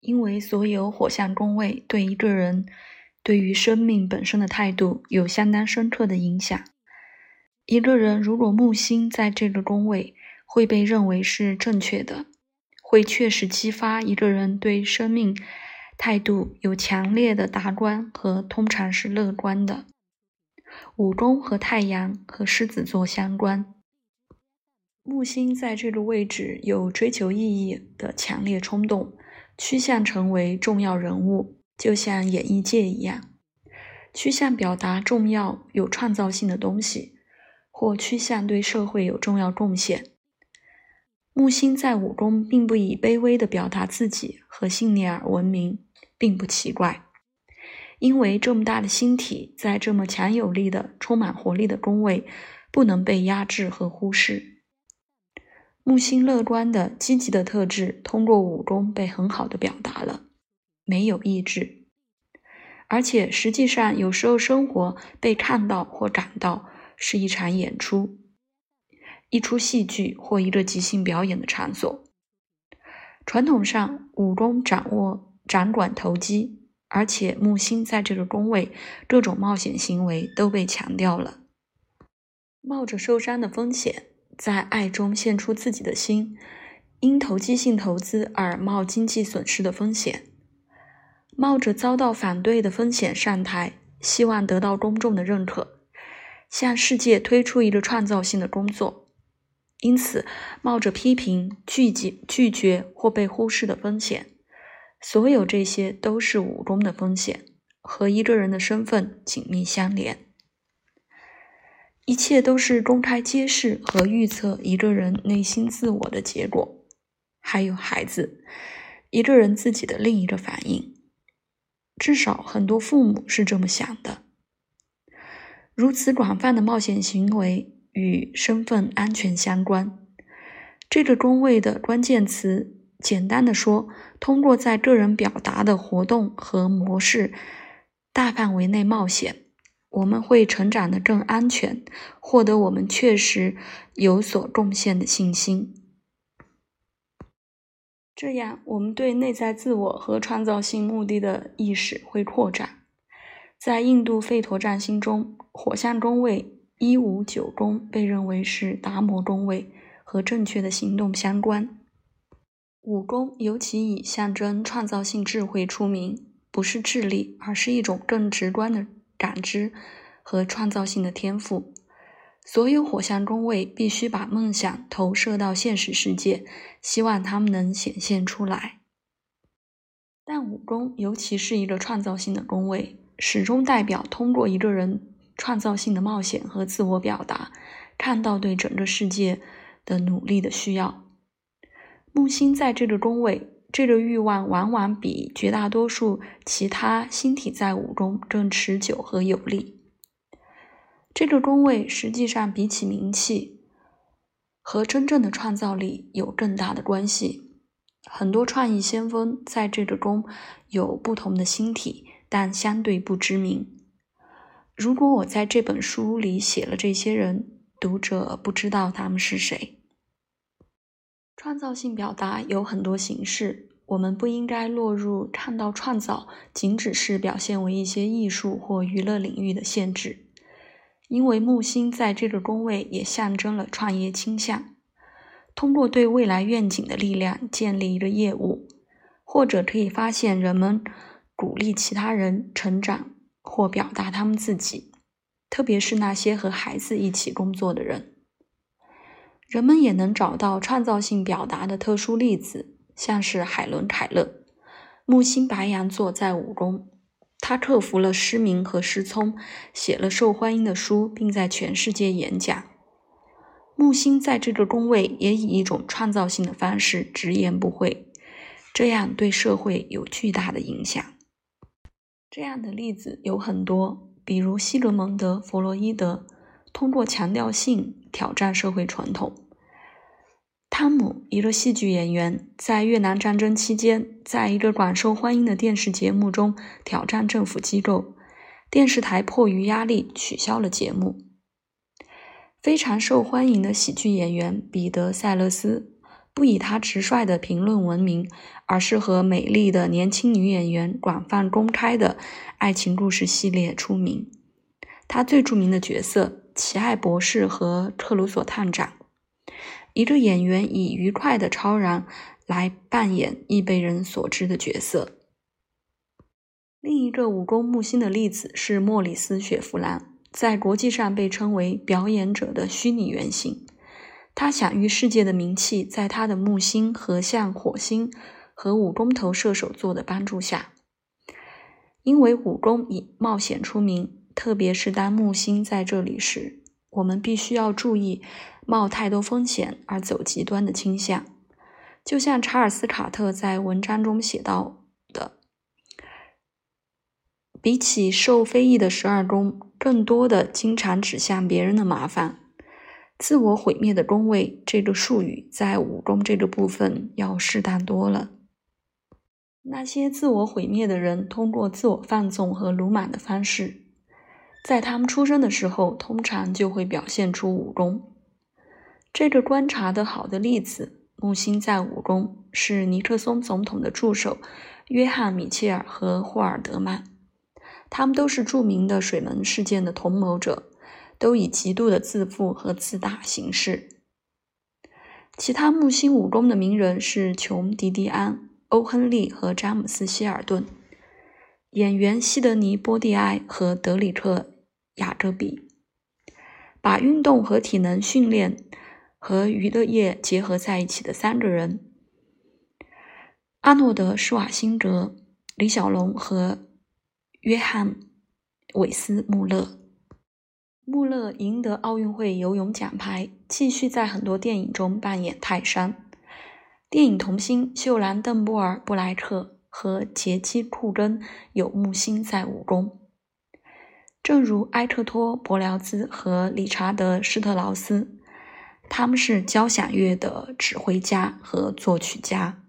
因为所有火象宫位对一个人对于生命本身的态度有相当深刻的影响。一个人如果木星在这个宫位，会被认为是正确的，会确实激发一个人对生命态度有强烈的达观和通常是乐观的。五宫和太阳和狮子座相关，木星在这个位置有追求意义的强烈冲动。趋向成为重要人物，就像演艺界一样，趋向表达重要、有创造性的东西，或趋向对社会有重要贡献。木星在五宫，并不以卑微的表达自己和信念而闻名，并不奇怪，因为这么大的星体在这么强有力的、充满活力的宫位，不能被压制和忽视。木星乐观的、积极的特质，通过武功被很好的表达了。没有意志，而且实际上有时候生活被看到或感到是一场演出、一出戏剧或一个即兴表演的场所。传统上，武功掌握掌管投机，而且木星在这个宫位，各种冒险行为都被强调了，冒着受伤的风险。在爱中献出自己的心，因投机性投资而冒经济损失的风险，冒着遭到反对的风险上台，希望得到公众的认可，向世界推出一个创造性的工作。因此，冒着批评、拒绝、拒绝或被忽视的风险，所有这些都是武功的风险，和一个人的身份紧密相连。一切都是公开揭示和预测一个人内心自我的结果，还有孩子，一个人自己的另一个反应。至少很多父母是这么想的。如此广泛的冒险行为与身份安全相关。这个工位的关键词，简单的说，通过在个人表达的活动和模式大范围内冒险。我们会成长得更安全，获得我们确实有所贡献的信心。这样，我们对内在自我和创造性目的的意识会扩展。在印度吠陀占星中，火象宫位一五九宫被认为是达摩宫位，和正确的行动相关。五宫尤其以象征创造性智慧出名，不是智力，而是一种更直观的。感知和创造性的天赋，所有火象宫位必须把梦想投射到现实世界，希望他们能显现出来。但五宫，尤其是一个创造性的宫位，始终代表通过一个人创造性的冒险和自我表达，看到对整个世界的努力的需要。木星在这个宫位。这个欲望往往比绝大多数其他星体在五宫更持久和有力。这个宫位实际上比起名气和真正的创造力有更大的关系。很多创意先锋在这个宫有不同的星体，但相对不知名。如果我在这本书里写了这些人，读者不知道他们是谁。创造性表达有很多形式，我们不应该落入看到创造仅只是表现为一些艺术或娱乐领域的限制，因为木星在这个宫位也象征了创业倾向，通过对未来愿景的力量建立一个业务，或者可以发现人们鼓励其他人成长或表达他们自己，特别是那些和孩子一起工作的人。人们也能找到创造性表达的特殊例子，像是海伦·凯勒，木星白羊座在五宫，他克服了失明和失聪，写了受欢迎的书，并在全世界演讲。木星在这个宫位也以一种创造性的方式直言不讳，这样对社会有巨大的影响。这样的例子有很多，比如西格蒙德·弗洛伊德。通过强调性挑战社会传统。汤姆，一个戏剧演员，在越南战争期间，在一个广受欢迎的电视节目中挑战政府机构，电视台迫于压力取消了节目。非常受欢迎的喜剧演员彼得·塞勒斯不以他直率的评论闻名，而是和美丽的年轻女演员广泛公开的爱情故事系列出名。他最著名的角色——奇爱博士和特鲁索探长，一个演员以愉快的超然来扮演易被人所知的角色。另一个武功木星的例子是莫里斯·雪佛兰，在国际上被称为“表演者的虚拟原型”。他享誉世界的名气，在他的木星和向火星和五宫头射手座的帮助下，因为武宫以冒险出名，特别是当木星在这里时，我们必须要注意冒太多风险而走极端的倾向。就像查尔斯·卡特在文章中写到的。比起受非议的十二宫，更多的经常指向别人的麻烦。自我毁灭的宫位这个术语，在武功这个部分要适当多了。那些自我毁灭的人，通过自我放纵和鲁莽的方式，在他们出生的时候，通常就会表现出武功。这个观察的好的例子，木星在武宫，是尼克松总统的助手约翰·米切尔和霍尔德曼。他们都是著名的水门事件的同谋者，都以极度的自负和自大行事。其他木星武功的名人是琼·迪迪安、欧·亨利和詹姆斯·希尔顿，演员西德尼·波蒂埃和德里克·雅各比，把运动和体能训练和娱乐业结合在一起的三个人：阿诺德·施瓦辛格、李小龙和。约翰·韦斯·穆勒，穆勒赢得奥运会游泳奖牌，继续在很多电影中扮演泰山。电影童星秀兰·邓波尔·布莱克和杰基·库根有木星在武功，正如埃克托·伯辽兹和理查德·施特劳斯，他们是交响乐的指挥家和作曲家。